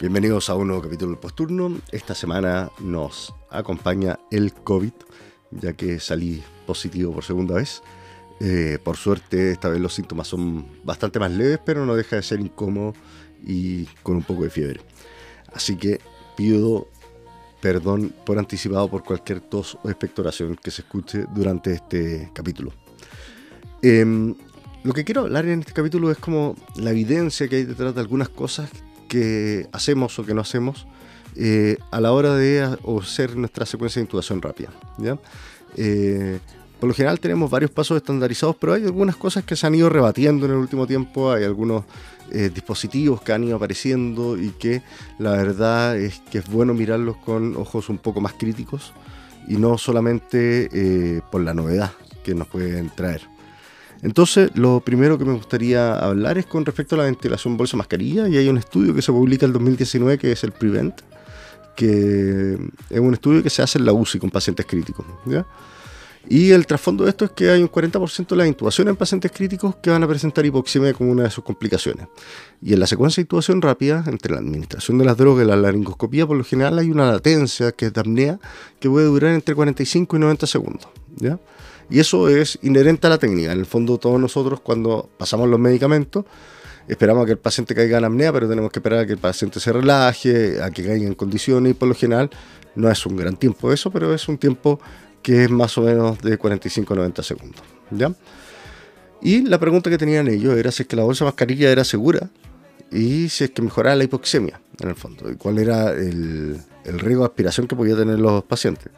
Bienvenidos a un nuevo capítulo del Posturno. Esta semana nos acompaña el COVID, ya que salí positivo por segunda vez. Eh, por suerte, esta vez los síntomas son bastante más leves, pero no deja de ser incómodo y con un poco de fiebre. Así que pido perdón por anticipado por cualquier tos o expectoración que se escuche durante este capítulo. Em, lo que quiero hablar en este capítulo es como la evidencia que hay detrás de algunas cosas que hacemos o que no hacemos eh, a la hora de hacer nuestra secuencia de intubación rápida. Eh, por lo general tenemos varios pasos estandarizados, pero hay algunas cosas que se han ido rebatiendo en el último tiempo, hay algunos eh, dispositivos que han ido apareciendo y que la verdad es que es bueno mirarlos con ojos un poco más críticos y no solamente por la novedad que nos pueden traer. Entonces, lo primero que me gustaría hablar es con respecto a la ventilación bolsa mascarilla y hay un estudio que se publica en 2019 que es el Prevent, que es un estudio que se hace en la UCI con pacientes críticos. Y el trasfondo de esto es que hay un 40% de las intubaciones en pacientes críticos que van a presentar hipoxemia como una de sus complicaciones. Y en la secuencia de intubación rápida, entre la administración de las drogas y la laringoscopía, por lo general hay una latencia que es de apnea que puede durar entre 45 y 90 segundos. ¿ya? Y eso es inherente a la técnica. En el fondo, todos nosotros, cuando pasamos los medicamentos, esperamos a que el paciente caiga en apnea, pero tenemos que esperar a que el paciente se relaje, a que caiga en condiciones, y por lo general no es un gran tiempo eso, pero es un tiempo que es más o menos de 45 a 90 segundos. ¿ya? Y la pregunta que tenían ellos era si es que la bolsa mascarilla era segura y si es que mejoraba la hipoxemia, en el fondo, y cuál era el, el riesgo de aspiración que podían tener los pacientes.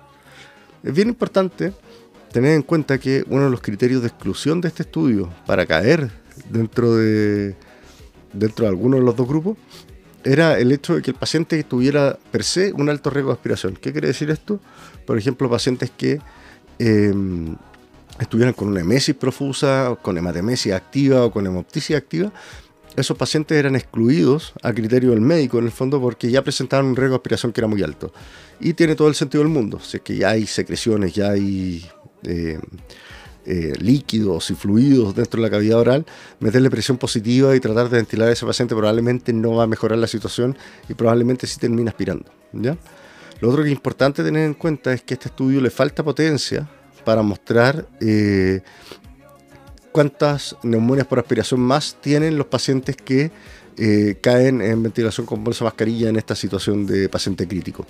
Es bien importante tener en cuenta que uno de los criterios de exclusión de este estudio para caer dentro de, dentro de alguno de los dos grupos era el hecho de que el paciente tuviera per se un alto riesgo de aspiración. ¿Qué quiere decir esto? Por ejemplo, pacientes que em, estuvieran con una emesis profusa, con hematemesis activa o con hemoptisis activa, esos pacientes eran excluidos a criterio del médico en el fondo porque ya presentaban un riesgo de aspiración que era muy alto. Y tiene todo el sentido del mundo. Si es que ya hay secreciones, ya hay eh, eh, líquidos y fluidos dentro de la cavidad oral, meterle presión positiva y tratar de ventilar a ese paciente probablemente no va a mejorar la situación y probablemente sí termina aspirando. ¿ya? Lo otro que es importante tener en cuenta es que a este estudio le falta potencia para mostrar eh, cuántas neumonias por aspiración más tienen los pacientes que caen en ventilación con bolsa mascarilla en esta situación de paciente crítico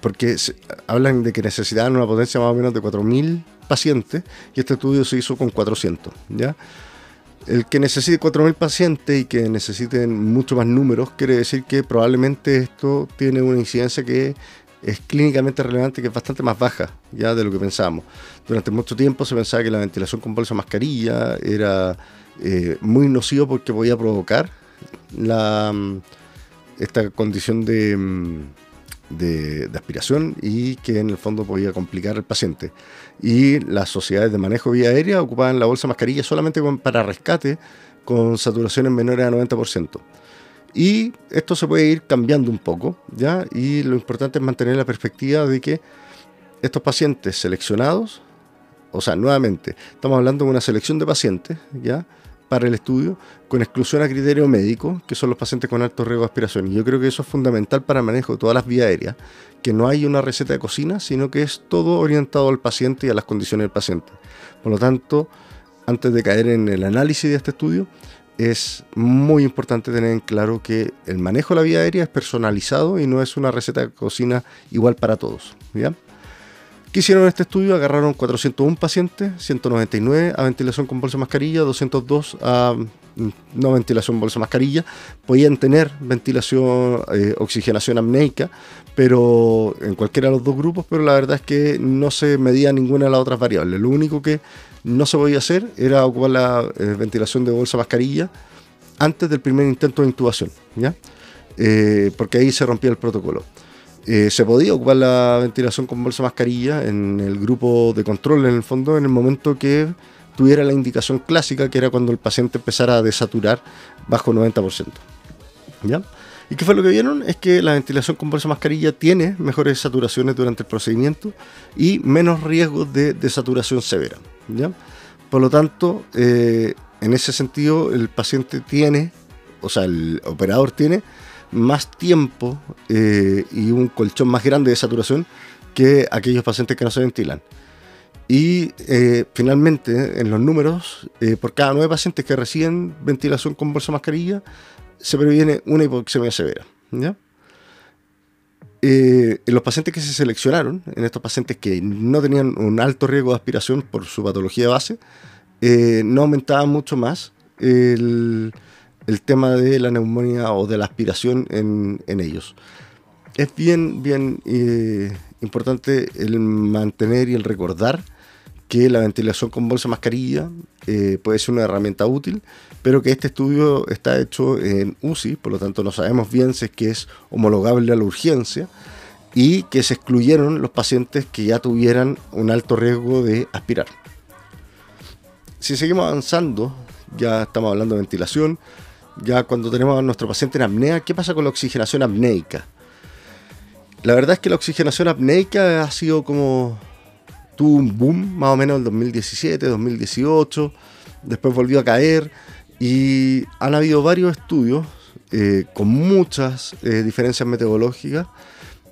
porque hablan de que necesitaban una potencia más o menos de 4.000 pacientes y este estudio se hizo con 400. ¿ya? El que necesite 4.000 pacientes y que necesiten mucho más números quiere decir que probablemente esto tiene una incidencia que es clínicamente relevante, que es bastante más baja ya de lo que pensábamos. Durante mucho tiempo se pensaba que la ventilación con bolsa mascarilla era eh, muy nocivo porque podía provocar mm, esta condición de de, aspiración y que en el fondo podía complicar al paciente. Y las sociedades de manejo vía aérea ocupaban la bolsa mascarilla solamente para rescate con saturaciones menores a 90%. Y esto se puede ir cambiando un poco, ¿ya? Y lo importante es mantener la perspectiva de que estos pacientes seleccionados, o sea, nuevamente, estamos hablando de una selección de pacientes, ¿ya? Para el estudio con exclusión a criterio médico, que son los pacientes con alto riesgo de aspiración. Y yo creo que eso es fundamental para el manejo de todas las vías aéreas, que no hay una receta de cocina, sino que es todo orientado al paciente y a las condiciones del paciente. Por lo tanto, antes de caer en el análisis de este estudio, es muy importante tener en claro que el manejo de la vía aérea es personalizado y no es una receta de cocina igual para todos. ¿ya? ¿Qué hicieron en este estudio? Agarraron 401 pacientes, 199 a ventilación con bolsa mascarilla, 202 a mm, no ventilación bolsa mascarilla. Podían tener ventilación, eh, oxigenación apneica, pero en cualquiera de los dos grupos, pero la verdad es que no se medía ninguna de las otras variables. Lo único que no se podía hacer era ocupar la eh, ventilación de bolsa mascarilla antes del primer intento de intubación, ¿ya? Eh, porque ahí se rompía el protocolo. Eh, se podía ocupar la ventilación con bolsa mascarilla en el grupo de control, en el fondo, en el momento que tuviera la indicación clásica, que era cuando el paciente empezara a desaturar bajo 90%. ¿Ya? ¿Y qué fue lo que vieron? Es que la ventilación con bolsa mascarilla tiene mejores saturaciones durante el procedimiento y menos riesgos de desaturación severa. ¿ya? Por lo tanto, eh, en ese sentido, el paciente tiene, o sea, el operador tiene más tiempo eh, y un colchón más grande de saturación que aquellos pacientes que no se ventilan. Y eh, finalmente, en los números, por cada nueve pacientes que reciben ventilación con bolsa mascarilla, se previene una hipoxemia severa. Eh, en los pacientes que se seleccionaron, en estos pacientes que no tenían un alto riesgo de aspiración por su patología base, eh, no aumentaba mucho más el, tema de la neumonía o de la aspiración en, ellos. Es bien, bien eh, importante el mantener y el recordar que la ventilación con bolsa mascarilla puede ser una herramienta útil, pero que este estudio está hecho en UCI, por lo tanto no sabemos bien si es que es homologable a la urgencia y que se excluyeron los pacientes que ya tuvieran un alto riesgo de aspirar. Si seguimos avanzando, ya estamos hablando de ventilación, ya cuando tenemos a nuestro paciente en apnea, ¿qué pasa con la oxigenación apneica? La verdad es que la oxigenación apneica ha sido como tuvo un boom más o menos en 2017, 2018, después volvió a caer y han habido varios estudios eh, con muchas eh, diferencias metodológicas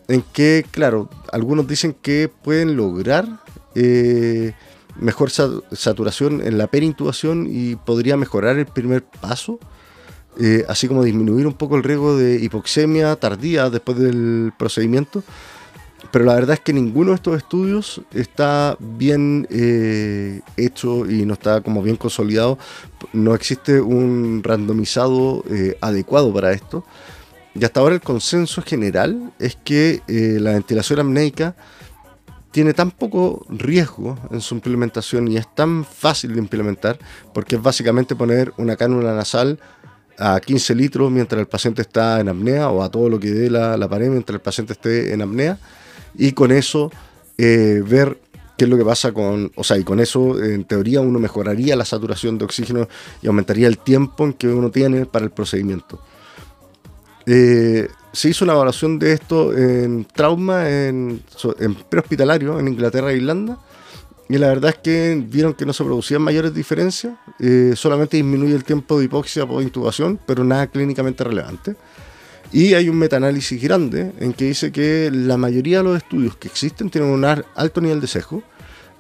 en que, claro, algunos dicen que pueden lograr eh, mejor saturación en la perintubación y podría mejorar el primer paso, así como disminuir un poco el riesgo de hipoxemia tardía después del procedimiento pero la verdad es que ninguno de estos estudios está bien eh, hecho y no está como bien consolidado. No existe un randomizado eh, adecuado para esto. Y hasta ahora el consenso general es que eh, la ventilación apneica tiene tan poco riesgo en su implementación y es tan fácil de implementar porque es básicamente poner una cánula nasal a 15 litros mientras el paciente está en apnea o a todo lo que dé la, la pared mientras el paciente esté en apnea y con eso eh, ver qué es lo que pasa con, o sea, y con eso en teoría uno mejoraría la saturación de oxígeno y aumentaría el tiempo en que uno tiene para el procedimiento. Eh, se hizo una evaluación de esto en trauma, en, en prehospitalario, en Inglaterra e Irlanda, y la verdad es que vieron que no se producían mayores diferencias, eh, solamente disminuye el tiempo de hipoxia por intubación, pero nada clínicamente relevante. Y hay un metaanálisis grande en que dice que la mayoría de los estudios que existen tienen un alto nivel de sesgo.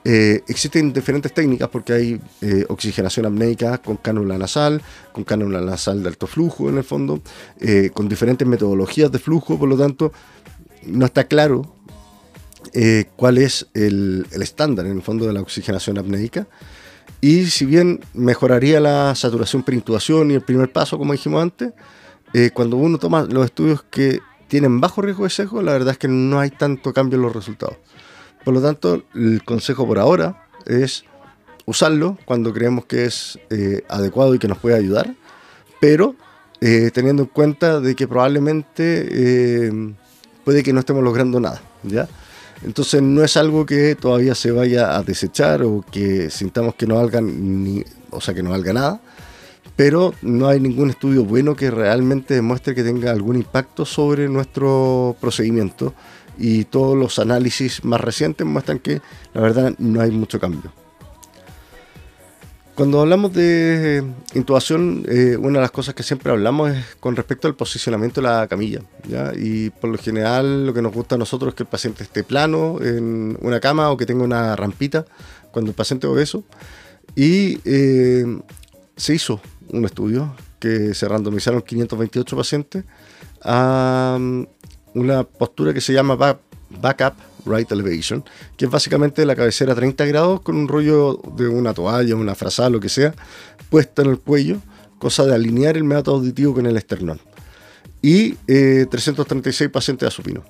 Eh, existen diferentes técnicas porque hay eh, oxigenación apneica con cánula nasal, con cánula nasal de alto flujo en el fondo, eh, con diferentes metodologías de flujo, por lo tanto no está claro cuál es el, estándar en el fondo de la oxigenación apneica. Y si bien mejoraría la saturación por intubación y el primer paso, como dijimos antes, eh, cuando uno toma los estudios que tienen bajo riesgo de sesgo, la verdad es que no hay tanto cambio en los resultados. Por lo tanto, el consejo por ahora es usarlo cuando creemos que es eh, adecuado y que nos puede ayudar, pero eh, teniendo en cuenta de que probablemente puede que no estemos logrando nada, ¿ya? Entonces no es algo que todavía se vaya a desechar o que sintamos que no valga ni, o sea, que no valga nada, pero no hay ningún estudio bueno que realmente demuestre que tenga algún impacto sobre nuestro procedimiento y todos los análisis más recientes muestran que la verdad no hay mucho cambio. Cuando hablamos de intubación, eh, una de las cosas que siempre hablamos es con respecto al posicionamiento de la camilla. Y por lo general lo que nos gusta a nosotros es que el paciente esté plano en una cama o que tenga una rampita cuando el paciente es obeso. Y eh, se hizo un estudio que se randomizaron 528 pacientes a um, una postura que se llama backup right elevation, que es básicamente la cabecera a 30 grados con un rollo de una toalla, una frazada, lo que sea, puesta en el cuello, cosa de alinear el meato auditivo con el esternón. Y 336 eh, pacientes a supino.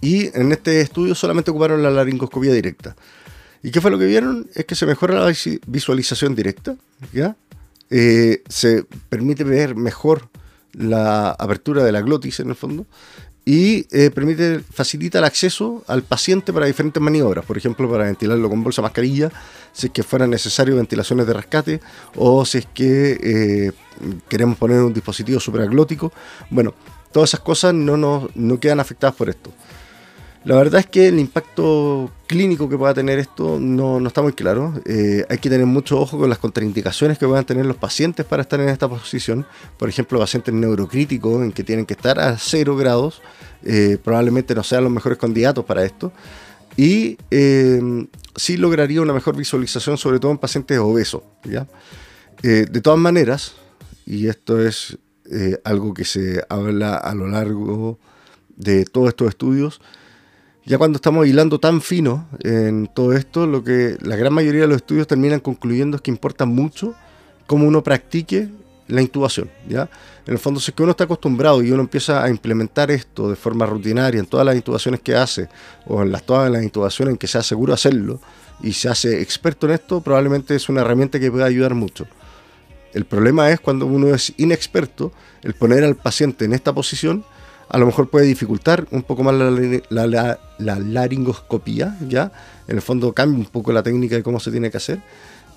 Y en este estudio solamente ocuparon la laringoscopía directa. ¿Y qué fue lo que vieron? Es que se mejora la visualización directa, ¿ya? Eh, se permite ver mejor la apertura de la glotis en el fondo y eh, permite, facilita el acceso al paciente para diferentes maniobras, por ejemplo, para ventilarlo con bolsa mascarilla, si es que fuera necesario ventilaciones de rescate, o si es que eh, queremos poner un dispositivo supraglótico. Bueno, todas esas cosas no, nos, no quedan afectadas por esto. La verdad es que el impacto clínico que pueda tener esto no, está muy claro. Eh, hay que tener mucho ojo con las contraindicaciones que puedan tener los pacientes para estar en esta posición. Por ejemplo, pacientes neurocríticos en que tienen que estar a cero grados, eh, probablemente no sean los mejores candidatos para esto. Y eh, sí lograría una mejor visualización, sobre todo en pacientes obesos. de todas maneras, y esto es algo que se habla a lo largo de todos estos estudios, ya cuando estamos hilando tan fino en todo esto, lo que la gran mayoría de los estudios terminan concluyendo es que importa mucho cómo uno practique la intubación. ¿ya? En el fondo, si es que uno está acostumbrado y uno empieza a implementar esto de forma rutinaria en todas las intubaciones que hace, o en las, todas las intubaciones en que sea seguro hacerlo, y se hace experto en esto, probablemente es una herramienta que puede ayudar mucho. El problema es cuando uno es inexperto, el poner al paciente en esta posición a lo mejor puede dificultar un poco más la, laringoscopía, ¿ya? En el fondo cambia un poco la técnica de cómo se tiene que hacer.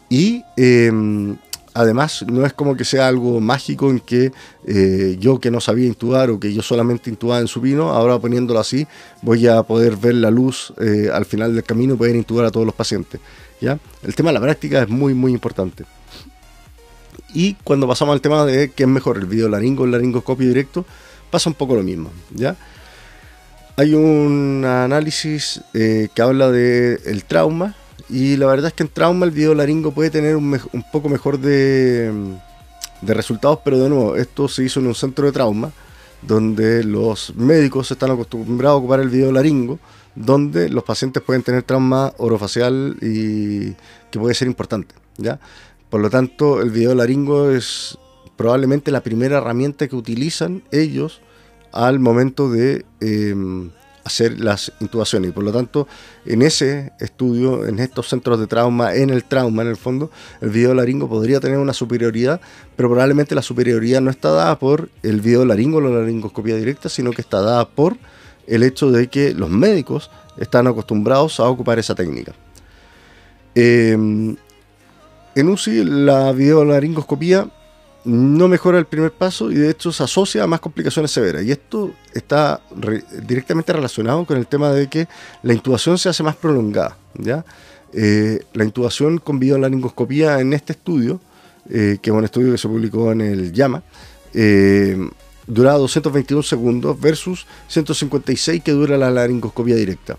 Y em, además no es como que sea algo mágico en que eh, yo que no sabía intubar o que yo solamente intubaba en supino, ahora poniéndolo así voy a poder ver la luz eh, al final del camino y poder intubar a todos los pacientes. ¿ya? El tema de la práctica es muy muy importante. Y cuando pasamos al tema de qué es mejor, el videolaringo o el laringoscopio directo, pasa un poco lo mismo, ¿ya? Hay un análisis eh, que habla del el trauma y la verdad es que en trauma el video laringo puede tener un, poco mejor de, de, resultados, pero de nuevo, esto se hizo en un centro de trauma donde los médicos están acostumbrados a ocupar el video laringo, donde los pacientes pueden tener trauma orofacial y que puede ser importante, ¿ya? Por lo tanto, el video laringo es probablemente la primera herramienta que utilizan ellos al momento de em, hacer las intubaciones. Y por lo tanto, en ese estudio, en estos centros de trauma, en el trauma en el fondo, el video laringo podría tener una superioridad, pero probablemente la superioridad no está dada por el video laringo o la laringoscopía directa, sino que está dada por el hecho de que los médicos están acostumbrados a ocupar esa técnica. Em, en UCI, la videolaringoscopía no mejora el primer paso y de hecho se asocia a más complicaciones severas. Y esto está directamente relacionado con el tema de que la intubación se hace más prolongada. ¿ya? Eh, la intubación con videolaringoscopía en este estudio, eh, que es un estudio que se publicó en el JAMA, eh, duraba 221 segundos versus 156 que dura la laringoscopía directa.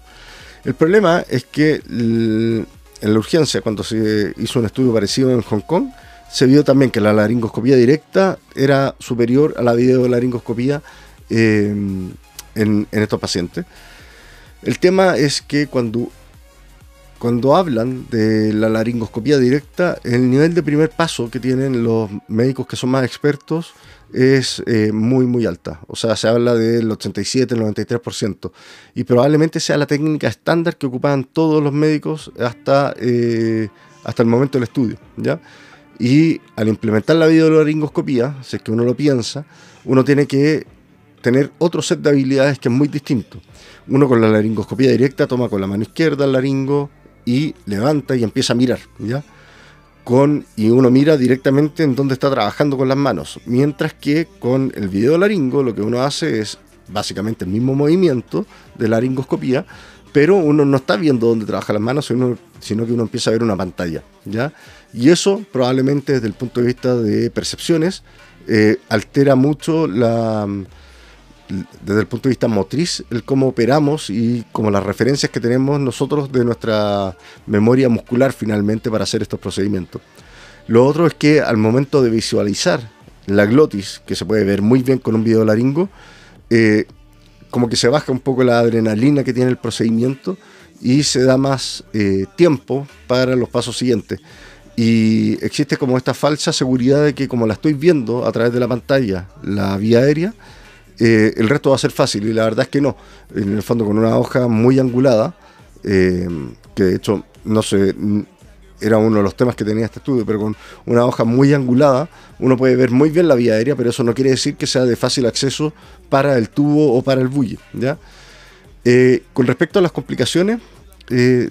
El problema es que en la urgencia, cuando se hizo un estudio parecido en Hong Kong, se vio también que la laringoscopía directa era superior a la videolaringoscopía eh, en, estos pacientes. El tema es que cuando, cuando hablan de la laringoscopía directa, el nivel de primer paso que tienen los médicos que son más expertos es eh, muy, muy alta. O sea, se habla del 87, el 93%. Y probablemente sea la técnica estándar que ocupan todos los médicos hasta, eh, hasta el momento del estudio. ¿ya? Y al implementar la videolaringoscopía, si es que uno lo piensa, uno tiene que tener otro set de habilidades que es muy distinto. Uno con la laringoscopía directa toma con la mano izquierda el laringo y levanta y empieza a mirar, ¿ya? Con, y uno mira directamente en dónde está trabajando con las manos. Mientras que con el videolaringo lo que uno hace es básicamente el mismo movimiento de laringoscopía, pero uno no está viendo dónde trabaja las manos, sino, sino que uno empieza a ver una pantalla, ¿ya? Y eso probablemente desde el punto de vista de percepciones eh, altera mucho la, desde el punto de vista motriz el cómo operamos y como las referencias que tenemos nosotros de nuestra memoria muscular finalmente para hacer estos procedimientos. Lo otro es que al momento de visualizar la glotis, que se puede ver muy bien con un video laringo, eh, como que se baja un poco la adrenalina que tiene el procedimiento y se da más eh, tiempo para los pasos siguientes. Y existe como esta falsa seguridad de que como la estoy viendo a través de la pantalla, la vía aérea, eh, el resto va a ser fácil. Y la verdad es que no. En el fondo con una hoja muy angulada, eh, que de hecho no se, era uno de los temas que tenía este estudio, pero con una hoja muy angulada, uno puede ver muy bien la vía aérea, pero eso no quiere decir que sea de fácil acceso para el tubo o para el bully. ¿ya? Eh, con respecto a las complicaciones, eh,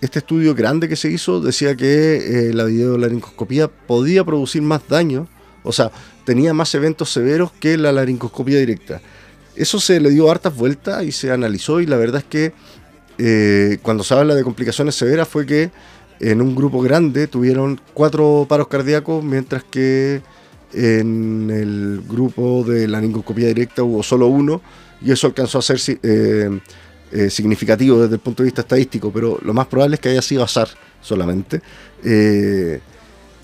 este estudio grande que se hizo decía que eh, la videolaringoscopía podía producir más daño, o sea, tenía más eventos severos que la laringoscopía directa. Eso se le dio hartas vueltas y se analizó y la verdad es que cuando se habla de complicaciones severas fue que en un grupo grande tuvieron cuatro paros cardíacos, mientras que en el grupo de la laringoscopía directa hubo solo uno, y eso alcanzó a ser eh, eh, significativo desde el punto de vista estadístico, pero lo más probable es que haya sido azar solamente. Eh,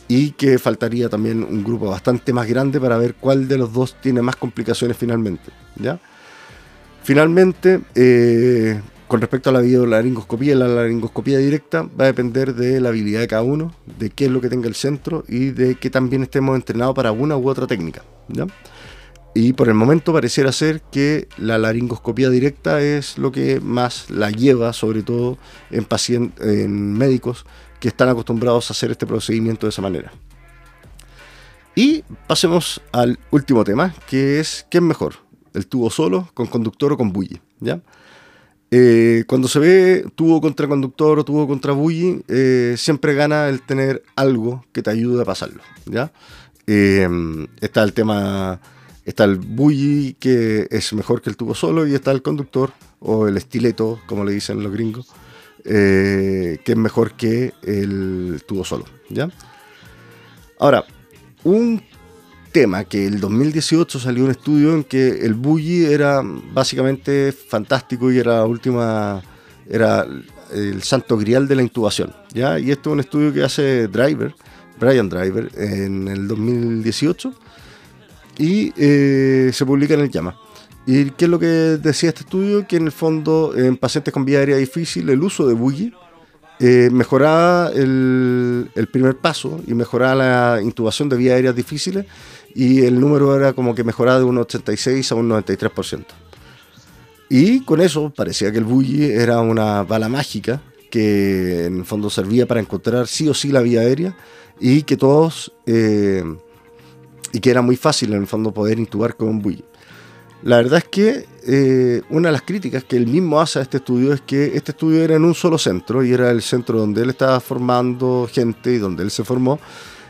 y que faltaría también un grupo bastante más grande para ver cuál de los dos tiene más complicaciones finalmente. ¿ya? Finalmente, con respecto a la videolaringoscopía y la laringoscopía directa, va a depender de la habilidad de cada uno, de qué es lo que tenga el centro y de que también estemos entrenados para una u otra técnica. Y por el momento pareciera ser que la laringoscopía directa es lo que más la lleva, sobre todo en, médicos que están acostumbrados a hacer este procedimiento de esa manera. Y pasemos al último tema, que es ¿qué es mejor? ¿El tubo solo, con conductor o con bully? ¿Ya? Eh, cuando se ve tubo contra conductor o tubo contra bully, eh, siempre gana el tener algo que te ayude a pasarlo. ¿ya? Eh, está el tema, está el bully que es mejor que el tubo solo y está el conductor o el estileto, como le dicen los gringos, que es mejor que el tubo solo. ¿ya? Ahora, un tema que el 2018 salió un estudio en que el bully era básicamente fantástico y era la última era el santo grial de la intubación ya y esto es un estudio que hace Driver Brian Driver en el 2018 y eh, se publica en el llama y qué es lo que decía este estudio que en el fondo en pacientes con vía aérea difícil el uso de bully eh, mejoraba el, el, primer paso y mejoraba la intubación de vías aéreas difíciles y el número era como que mejoraba de un 86 a un 93%. Y con eso parecía que el bully era una bala mágica que en el fondo servía para encontrar sí o sí la vía aérea y que todos eh, y que era muy fácil en el fondo poder intubar con un bully. La verdad es que eh, una de las críticas que él mismo hace a este estudio es que este estudio era en un solo centro y era el centro donde él estaba formando gente y donde él se formó,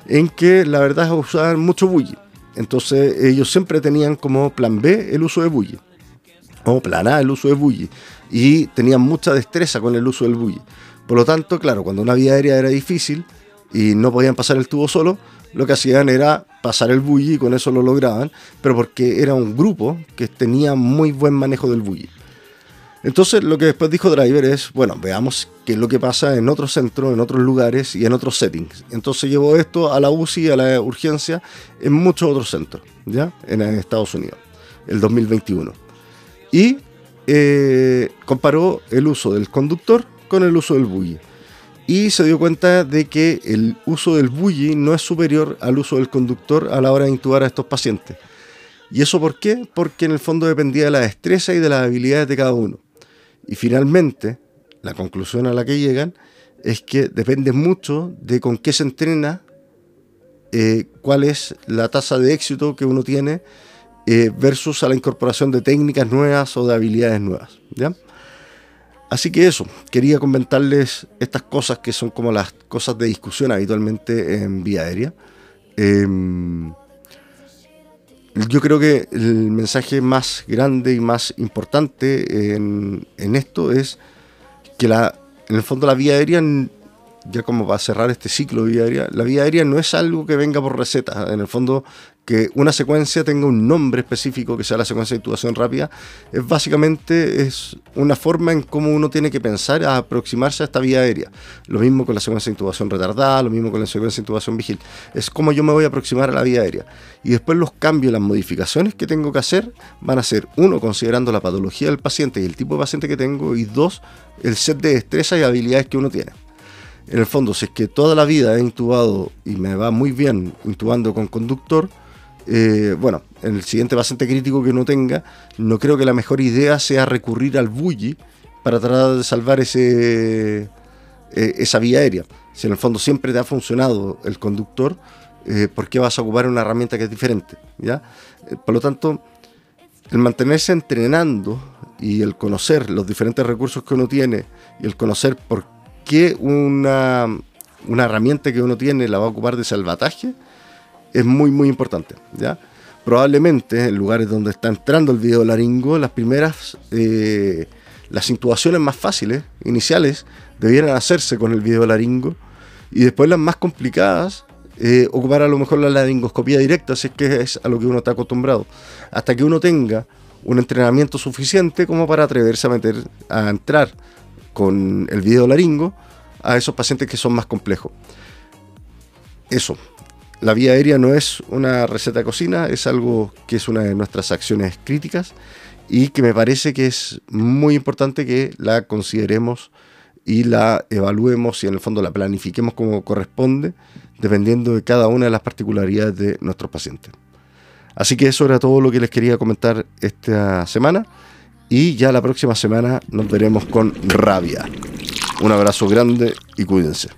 en que la verdad es usaban mucho bully. Entonces ellos siempre tenían como plan B el uso de bully, o plan A el uso de bully, y tenían mucha destreza con el uso del bully. Por lo tanto, claro, cuando una vía aérea era difícil y no podían pasar el tubo solo, lo que hacían era pasar el bully y con eso lo lograban, pero porque era un grupo que tenía muy buen manejo del bully. Entonces lo que después dijo Driver es, bueno, veamos qué es lo que pasa en otros centros, en otros lugares y en otros settings. Entonces llevó esto a la UCI, a la urgencia, en muchos otros centros, ¿ya? En Estados Unidos, el 2021. Y eh, comparó el uso del conductor con el uso del bully. Y se dio cuenta de que el uso del bully no es superior al uso del conductor a la hora de intubar a estos pacientes. ¿Y eso por qué? Porque en el fondo dependía de la destreza y de las habilidades de cada uno. Y finalmente, la conclusión a la que llegan es que depende mucho de con qué se entrena, eh, cuál es la tasa de éxito que uno tiene eh, versus a la incorporación de técnicas nuevas o de habilidades nuevas. ¿ya? Así que eso, quería comentarles estas cosas que son como las cosas de discusión habitualmente en vía aérea. Em, yo creo que el mensaje más grande y más importante en, esto es que la, en el fondo la vía aérea, ya como va a cerrar este ciclo de vía aérea, la vía aérea no es algo que venga por receta. En el fondo que una secuencia tenga un nombre específico, que sea la secuencia de intubación rápida, es básicamente es una forma en cómo uno tiene que pensar a aproximarse a esta vía aérea. Lo mismo con la secuencia de intubación retardada, lo mismo con la secuencia de intubación vigil. Es como yo me voy a aproximar a la vía aérea. Y después los cambios, las modificaciones que tengo que hacer van a ser, uno, considerando la patología del paciente y el tipo de paciente que tengo, y dos, el set de destrezas y habilidades que uno tiene. En el fondo, si es que toda la vida he intubado y me va muy bien intubando con conductor, eh, bueno, en el siguiente paciente crítico que uno tenga, no creo que la mejor idea sea recurrir al bully para tratar de salvar ese, eh, esa vía aérea, si en el fondo siempre te ha funcionado el conductor, eh, ¿por qué vas a ocupar una herramienta que es diferente? ¿ya? Por lo tanto, el mantenerse entrenando y el conocer los diferentes recursos que uno tiene y el conocer por qué una, una herramienta que uno tiene la va a ocupar de salvataje es muy, muy importante. ¿ya? Probablemente en lugares donde está entrando el video laringo, las primeras, eh, las intubaciones más fáciles, iniciales, debieran hacerse con el video laringo y después las más complicadas eh, ocupar a lo mejor la laringoscopía directa, si es que es a lo que uno está acostumbrado, hasta que uno tenga un entrenamiento suficiente como para atreverse a meter, a entrar con el video laringo a esos pacientes que son más complejos. Eso, la vía aérea no es una receta de cocina, es algo que es una de nuestras acciones críticas y que me parece que es muy importante que la consideremos y la evaluemos y en el fondo la planifiquemos como corresponde, dependiendo de cada una de las particularidades de nuestros pacientes. Así que eso era todo lo que les quería comentar esta semana y ya la próxima semana nos veremos con rabia. Un abrazo grande y cuídense.